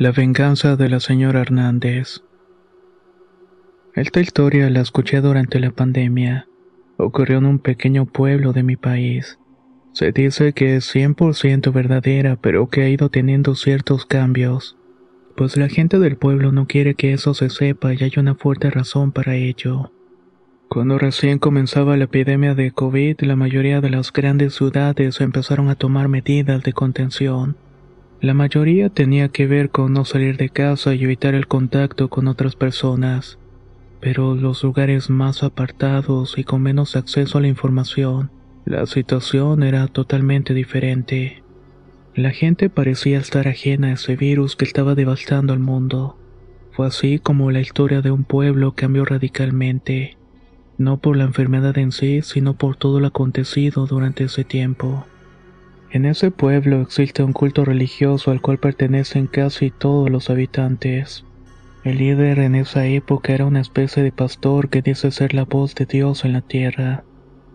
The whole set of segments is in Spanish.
La venganza de la señora Hernández. Esta historia la escuché durante la pandemia. Ocurrió en un pequeño pueblo de mi país. Se dice que es 100% verdadera, pero que ha ido teniendo ciertos cambios, pues la gente del pueblo no quiere que eso se sepa y hay una fuerte razón para ello. Cuando recién comenzaba la epidemia de COVID, la mayoría de las grandes ciudades empezaron a tomar medidas de contención. La mayoría tenía que ver con no salir de casa y evitar el contacto con otras personas. Pero los lugares más apartados y con menos acceso a la información, la situación era totalmente diferente. La gente parecía estar ajena a ese virus que estaba devastando al mundo. Fue así como la historia de un pueblo cambió radicalmente, no por la enfermedad en sí, sino por todo lo acontecido durante ese tiempo. En ese pueblo existe un culto religioso al cual pertenecen casi todos los habitantes. El líder en esa época era una especie de pastor que dice ser la voz de Dios en la tierra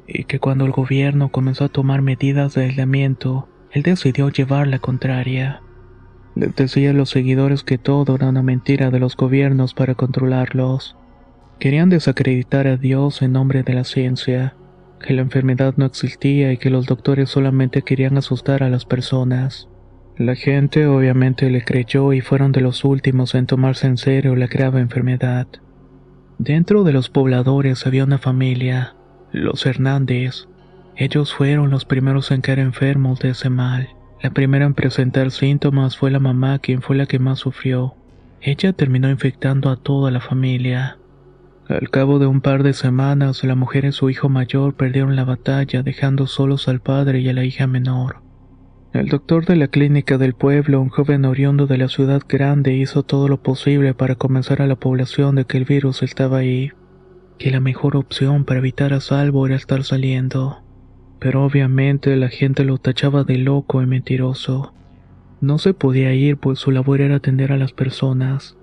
y que cuando el gobierno comenzó a tomar medidas de aislamiento, él decidió llevar la contraria. Decía a los seguidores que todo era una mentira de los gobiernos para controlarlos. Querían desacreditar a Dios en nombre de la ciencia, que la enfermedad no existía y que los doctores solamente querían asustar a las personas. La gente obviamente le creyó y fueron de los últimos en tomarse en serio la grave enfermedad. Dentro de los pobladores había una familia, los Hernández. Ellos fueron los primeros en caer enfermos de ese mal. La primera en presentar síntomas fue la mamá, quien fue la que más sufrió. Ella terminó infectando a toda la familia. Al cabo de un par de semanas, la mujer y su hijo mayor perdieron la batalla, dejando solos al padre y a la hija menor. El doctor de la clínica del pueblo, un joven oriundo de la ciudad grande, hizo todo lo posible para convencer a la población de que el virus estaba ahí que la mejor opción para evitar a salvo era estar saliendo. Pero obviamente la gente lo tachaba de loco y mentiroso. No se podía ir pues su labor era atender a las personas,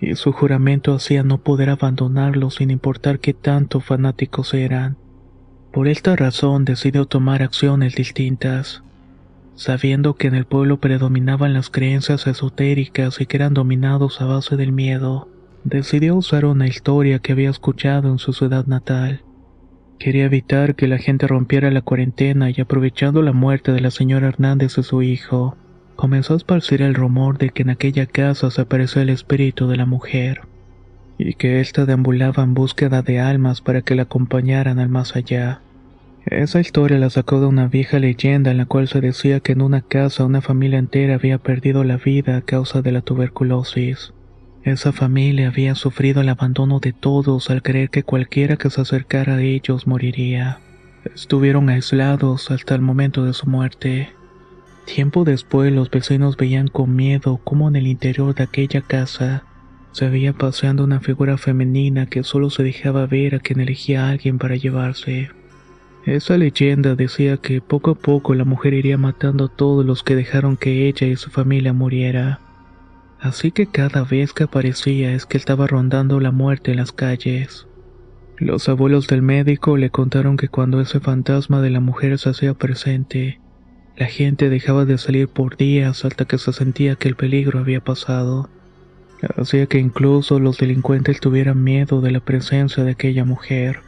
y su juramento hacía no poder abandonarlo sin importar qué tanto fanáticos eran. Por esta razón decidió tomar acciones distintas, sabiendo que en el pueblo predominaban las creencias esotéricas y que eran dominados a base del miedo decidió usar una historia que había escuchado en su ciudad natal. Quería evitar que la gente rompiera la cuarentena y aprovechando la muerte de la señora Hernández y su hijo, comenzó a esparcir el rumor de que en aquella casa se aparecía el espíritu de la mujer, y que ésta deambulaba en búsqueda de almas para que la acompañaran al más allá. Esa historia la sacó de una vieja leyenda en la cual se decía que en una casa una familia entera había perdido la vida a causa de la tuberculosis. Esa familia había sufrido el abandono de todos al creer que cualquiera que se acercara a ellos moriría. Estuvieron aislados hasta el momento de su muerte. Tiempo después los vecinos veían con miedo cómo en el interior de aquella casa se veía paseando una figura femenina que solo se dejaba ver a quien elegía a alguien para llevarse. Esa leyenda decía que poco a poco la mujer iría matando a todos los que dejaron que ella y su familia muriera así que cada vez que aparecía es que estaba rondando la muerte en las calles. Los abuelos del médico le contaron que cuando ese fantasma de la mujer se hacía presente, la gente dejaba de salir por días hasta que se sentía que el peligro había pasado. Hacía que incluso los delincuentes tuvieran miedo de la presencia de aquella mujer.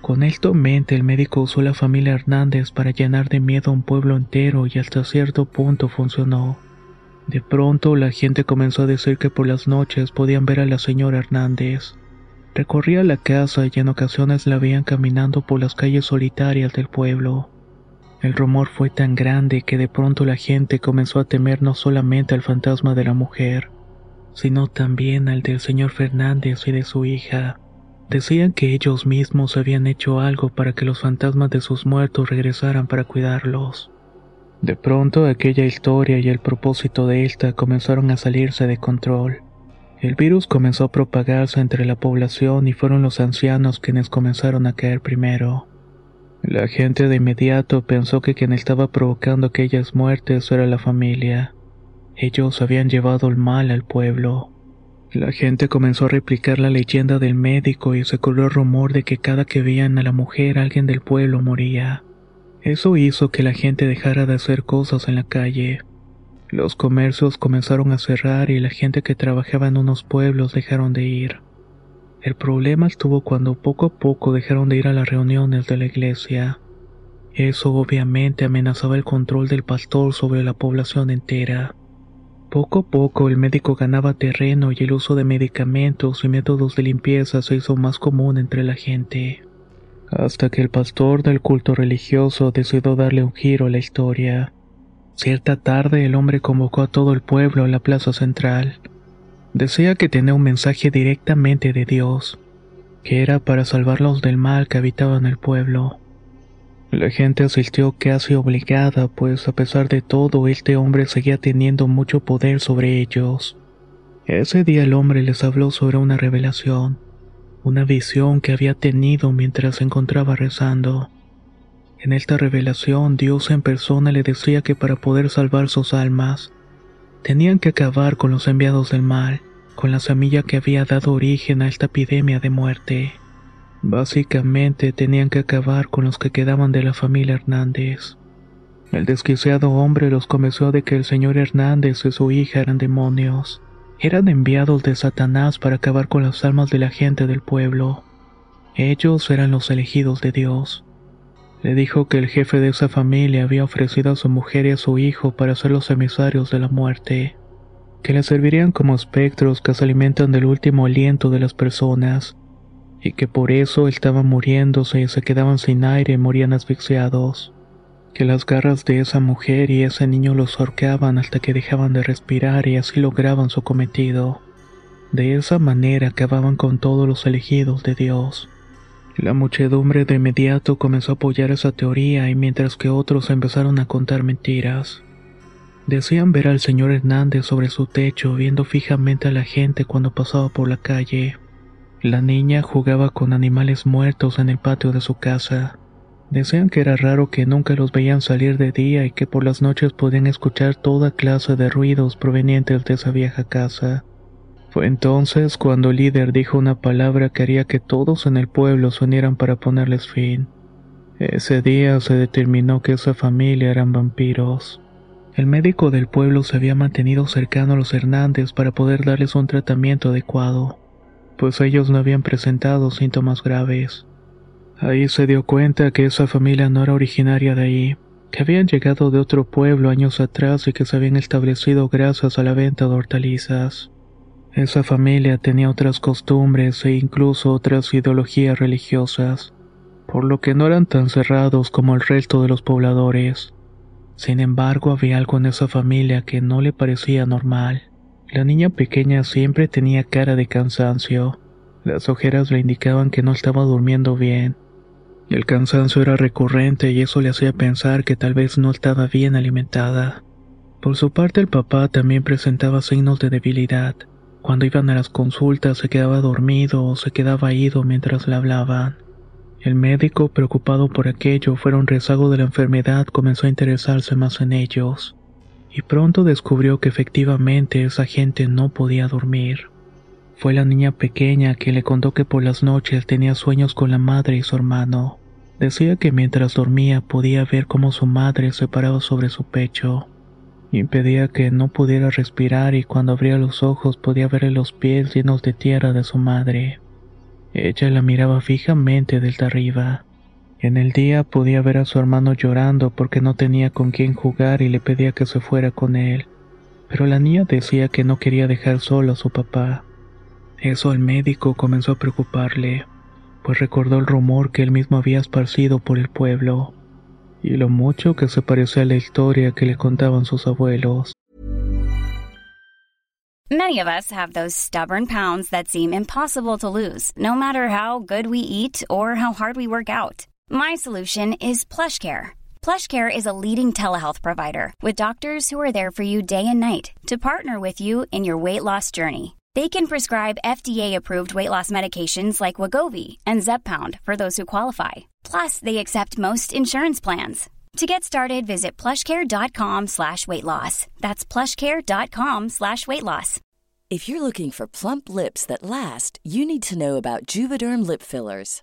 Con esto en mente, el médico usó la familia Hernández para llenar de miedo a un pueblo entero y hasta cierto punto funcionó. De pronto la gente comenzó a decir que por las noches podían ver a la señora Hernández. Recorría la casa y en ocasiones la veían caminando por las calles solitarias del pueblo. El rumor fue tan grande que de pronto la gente comenzó a temer no solamente al fantasma de la mujer, sino también al del señor Fernández y de su hija. Decían que ellos mismos habían hecho algo para que los fantasmas de sus muertos regresaran para cuidarlos. De pronto aquella historia y el propósito de esta comenzaron a salirse de control. El virus comenzó a propagarse entre la población y fueron los ancianos quienes comenzaron a caer primero. La gente de inmediato pensó que quien estaba provocando aquellas muertes era la familia. Ellos habían llevado el mal al pueblo. La gente comenzó a replicar la leyenda del médico y se corrió el rumor de que cada que veían a la mujer alguien del pueblo moría. Eso hizo que la gente dejara de hacer cosas en la calle. Los comercios comenzaron a cerrar y la gente que trabajaba en unos pueblos dejaron de ir. El problema estuvo cuando poco a poco dejaron de ir a las reuniones de la iglesia. Eso obviamente amenazaba el control del pastor sobre la población entera. Poco a poco el médico ganaba terreno y el uso de medicamentos y métodos de limpieza se hizo más común entre la gente. Hasta que el pastor del culto religioso decidió darle un giro a la historia. Cierta tarde el hombre convocó a todo el pueblo a la plaza central. Decía que tenía un mensaje directamente de Dios, que era para salvarlos del mal que habitaba en el pueblo. La gente asistió casi obligada, pues a pesar de todo, este hombre seguía teniendo mucho poder sobre ellos. Ese día el hombre les habló sobre una revelación, una visión que había tenido mientras se encontraba rezando. En esta revelación Dios en persona le decía que para poder salvar sus almas, tenían que acabar con los enviados del mal, con la semilla que había dado origen a esta epidemia de muerte. Básicamente tenían que acabar con los que quedaban de la familia Hernández. El desquiciado hombre los convenció de que el señor Hernández y su hija eran demonios. Eran enviados de Satanás para acabar con las almas de la gente del pueblo. Ellos eran los elegidos de Dios. Le dijo que el jefe de esa familia había ofrecido a su mujer y a su hijo para ser los emisarios de la muerte, que le servirían como espectros que se alimentan del último aliento de las personas, y que por eso estaban muriéndose y se quedaban sin aire y morían asfixiados, que las garras de esa mujer y ese niño los ahorcaban hasta que dejaban de respirar y así lograban su cometido. De esa manera acababan con todos los elegidos de Dios. La muchedumbre de inmediato comenzó a apoyar esa teoría y mientras que otros empezaron a contar mentiras. Decían ver al señor Hernández sobre su techo viendo fijamente a la gente cuando pasaba por la calle. La niña jugaba con animales muertos en el patio de su casa. Decían que era raro que nunca los veían salir de día y que por las noches podían escuchar toda clase de ruidos provenientes de esa vieja casa. Fue entonces cuando el líder dijo una palabra que haría que todos en el pueblo se unieran para ponerles fin. Ese día se determinó que esa familia eran vampiros. El médico del pueblo se había mantenido cercano a los Hernández para poder darles un tratamiento adecuado, pues ellos no habían presentado síntomas graves. Ahí se dio cuenta que esa familia no era originaria de ahí, que habían llegado de otro pueblo años atrás y que se habían establecido gracias a la venta de hortalizas. Esa familia tenía otras costumbres e incluso otras ideologías religiosas, por lo que no eran tan cerrados como el resto de los pobladores. Sin embargo, había algo en esa familia que no le parecía normal. La niña pequeña siempre tenía cara de cansancio. Las ojeras le indicaban que no estaba durmiendo bien. El cansancio era recurrente y eso le hacía pensar que tal vez no estaba bien alimentada. Por su parte, el papá también presentaba signos de debilidad. Cuando iban a las consultas se quedaba dormido o se quedaba ido mientras le hablaban. El médico, preocupado por aquello, fuera un rezago de la enfermedad, comenzó a interesarse más en ellos. Y pronto descubrió que efectivamente esa gente no podía dormir. Fue la niña pequeña que le contó que por las noches tenía sueños con la madre y su hermano. Decía que mientras dormía podía ver cómo su madre se paraba sobre su pecho impedía que no pudiera respirar y cuando abría los ojos podía ver los pies llenos de tierra de su madre. Ella la miraba fijamente desde arriba. En el día podía ver a su hermano llorando porque no tenía con quién jugar y le pedía que se fuera con él. Pero la niña decía que no quería dejar solo a su papá. Eso al médico comenzó a preocuparle, pues recordó el rumor que él mismo había esparcido por el pueblo y lo mucho que se a la historia que le contaban sus abuelos. Many of us have those stubborn pounds that seem impossible to lose, no matter how good we eat or how hard we work out. My solution is PlushCare. PlushCare is a leading telehealth provider with doctors who are there for you day and night to partner with you in your weight loss journey. They can prescribe FDA-approved weight loss medications like Wagovi and Zepbound for those who qualify. Plus, they accept most insurance plans. To get started, visit plushcare.com slash weight loss. That's plushcare.com slash weight loss. If you're looking for plump lips that last, you need to know about Juvederm lip fillers.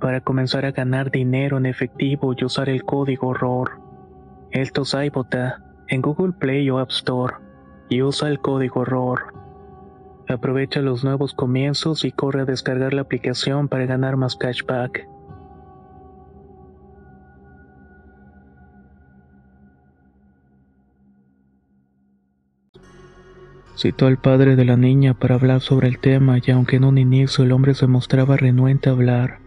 para comenzar a ganar dinero en efectivo y usar el código ROR. Esto es iBota en Google Play o App Store y usa el código ROR. Aprovecha los nuevos comienzos y corre a descargar la aplicación para ganar más cashback. Citó al padre de la niña para hablar sobre el tema y aunque en un inicio el hombre se mostraba renuente a hablar,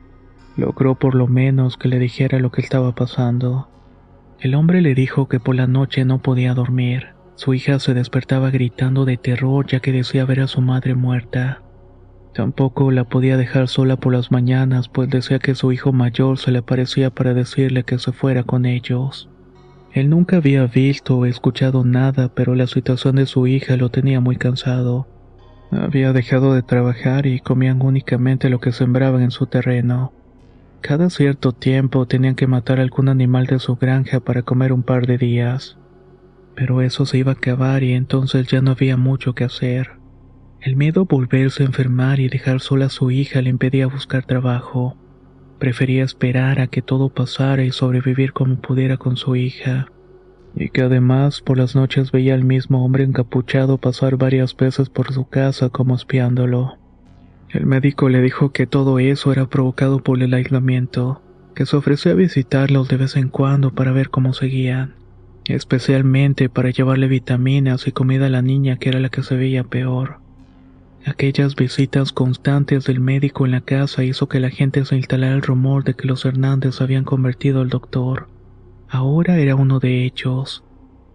logró por lo menos que le dijera lo que estaba pasando. El hombre le dijo que por la noche no podía dormir. Su hija se despertaba gritando de terror ya que decía ver a su madre muerta. Tampoco la podía dejar sola por las mañanas, pues decía que su hijo mayor se le aparecía para decirle que se fuera con ellos. Él nunca había visto o escuchado nada, pero la situación de su hija lo tenía muy cansado. Había dejado de trabajar y comían únicamente lo que sembraban en su terreno. Cada cierto tiempo tenían que matar algún animal de su granja para comer un par de días. Pero eso se iba a acabar y entonces ya no había mucho que hacer. El miedo a volverse a enfermar y dejar sola a su hija le impedía buscar trabajo. Prefería esperar a que todo pasara y sobrevivir como pudiera con su hija. Y que además por las noches veía al mismo hombre encapuchado pasar varias veces por su casa como espiándolo. El médico le dijo que todo eso era provocado por el aislamiento, que se ofreció a visitarlos de vez en cuando para ver cómo seguían, especialmente para llevarle vitaminas y comida a la niña que era la que se veía peor. Aquellas visitas constantes del médico en la casa hizo que la gente se instalara el rumor de que los Hernández habían convertido al doctor. Ahora era uno de ellos,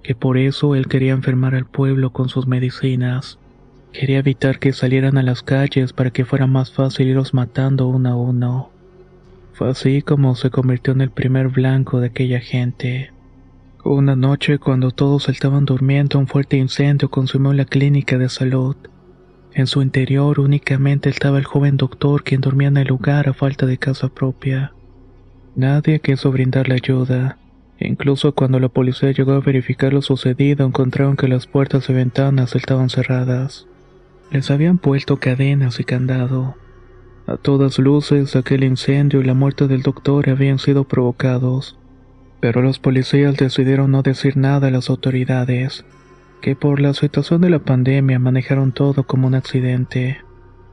que por eso él quería enfermar al pueblo con sus medicinas. Quería evitar que salieran a las calles para que fuera más fácil irlos matando uno a uno. Fue así como se convirtió en el primer blanco de aquella gente. Una noche, cuando todos estaban durmiendo, un fuerte incendio consumió la clínica de salud. En su interior únicamente estaba el joven doctor quien dormía en el lugar a falta de casa propia. Nadie quiso brindarle ayuda. Incluso cuando la policía llegó a verificar lo sucedido, encontraron que las puertas y ventanas estaban cerradas. Les habían puesto cadenas y candado. A todas luces, aquel incendio y la muerte del doctor habían sido provocados. Pero los policías decidieron no decir nada a las autoridades, que por la situación de la pandemia manejaron todo como un accidente.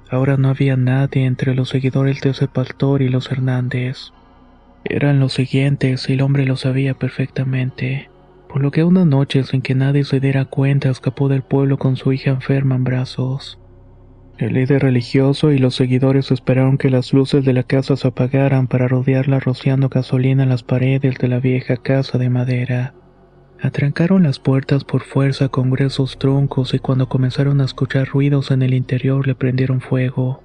Ahora no había nadie entre los seguidores de ese pastor y los Hernández. Eran los siguientes y el hombre lo sabía perfectamente, por lo que una noche sin que nadie se diera cuenta escapó del pueblo con su hija enferma en brazos. El líder religioso y los seguidores esperaron que las luces de la casa se apagaran para rodearla rociando gasolina en las paredes de la vieja casa de madera. Atrancaron las puertas por fuerza con gruesos troncos y cuando comenzaron a escuchar ruidos en el interior le prendieron fuego.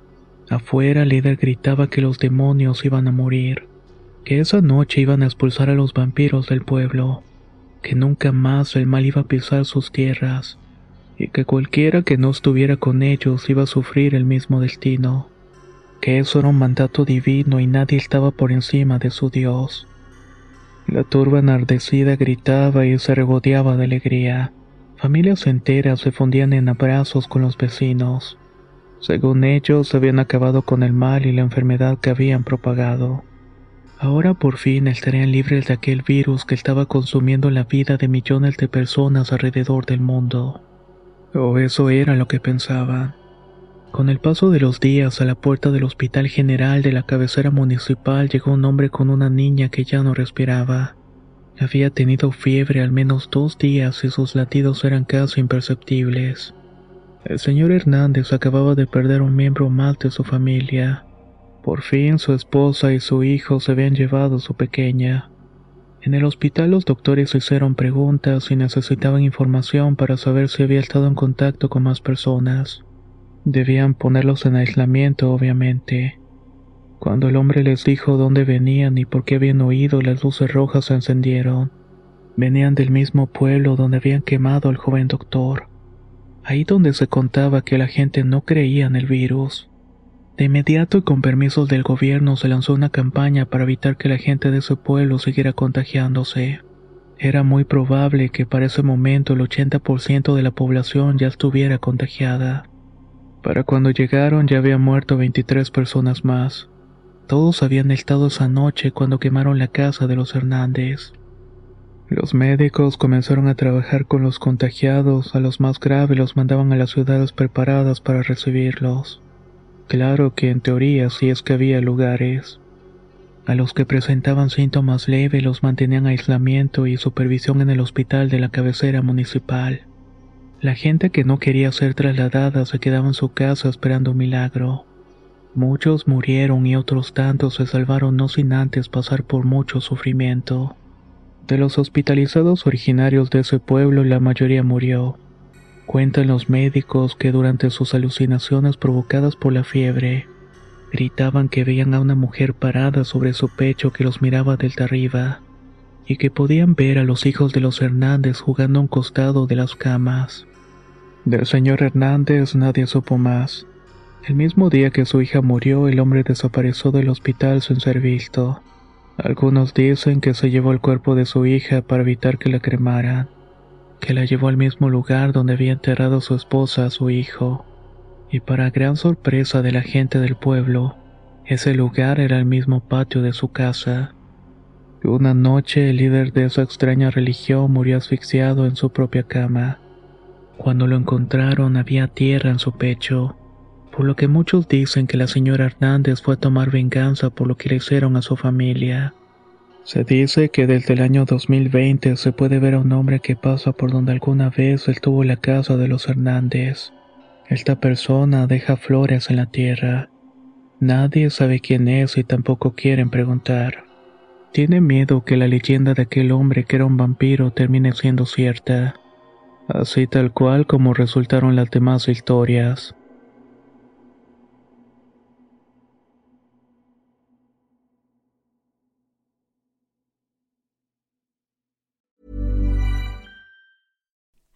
Afuera el líder gritaba que los demonios iban a morir, que esa noche iban a expulsar a los vampiros del pueblo, que nunca más el mal iba a pisar sus tierras, y que cualquiera que no estuviera con ellos iba a sufrir el mismo destino, que eso era un mandato divino y nadie estaba por encima de su Dios. La turba enardecida gritaba y se regodeaba de alegría. Familias enteras se fundían en abrazos con los vecinos. Según ellos, habían acabado con el mal y la enfermedad que habían propagado. Ahora por fin estarían libres de aquel virus que estaba consumiendo la vida de millones de personas alrededor del mundo. O eso era lo que pensaban. Con el paso de los días, a la puerta del Hospital General de la cabecera municipal llegó un hombre con una niña que ya no respiraba. Había tenido fiebre al menos dos días y sus latidos eran casi imperceptibles. El señor Hernández acababa de perder un miembro más de su familia. Por fin su esposa y su hijo se habían llevado a su pequeña. En el hospital los doctores hicieron preguntas y necesitaban información para saber si había estado en contacto con más personas. Debían ponerlos en aislamiento, obviamente. Cuando el hombre les dijo dónde venían y por qué habían oído, las luces rojas se encendieron. Venían del mismo pueblo donde habían quemado al joven doctor. Ahí donde se contaba que la gente no creía en el virus. De inmediato y con permisos del gobierno se lanzó una campaña para evitar que la gente de ese pueblo siguiera contagiándose. Era muy probable que para ese momento el 80% de la población ya estuviera contagiada. Para cuando llegaron ya habían muerto 23 personas más. Todos habían estado esa noche cuando quemaron la casa de los Hernández. Los médicos comenzaron a trabajar con los contagiados, a los más graves los mandaban a las ciudades preparadas para recibirlos. Claro que en teoría sí es que había lugares. A los que presentaban síntomas leves los mantenían aislamiento y supervisión en el hospital de la cabecera municipal. La gente que no quería ser trasladada se quedaba en su casa esperando un milagro. Muchos murieron y otros tantos se salvaron no sin antes pasar por mucho sufrimiento. De los hospitalizados originarios de ese pueblo la mayoría murió. Cuentan los médicos que durante sus alucinaciones provocadas por la fiebre, gritaban que veían a una mujer parada sobre su pecho que los miraba desde arriba y que podían ver a los hijos de los Hernández jugando a un costado de las camas. Del señor Hernández nadie supo más. El mismo día que su hija murió, el hombre desapareció del hospital sin ser visto. Algunos dicen que se llevó el cuerpo de su hija para evitar que la cremaran, que la llevó al mismo lugar donde había enterrado su esposa a su hijo. Y para gran sorpresa de la gente del pueblo, ese lugar era el mismo patio de su casa. Una noche el líder de esa extraña religión murió asfixiado en su propia cama. Cuando lo encontraron había tierra en su pecho, por lo que muchos dicen que la señora Hernández fue a tomar venganza por lo que le hicieron a su familia. Se dice que desde el año 2020 se puede ver a un hombre que pasa por donde alguna vez estuvo la casa de los Hernández. Esta persona deja flores en la tierra. Nadie sabe quién es y tampoco quieren preguntar. Tiene miedo que la leyenda de aquel hombre que era un vampiro termine siendo cierta así tal cual como resultaron las demás historias.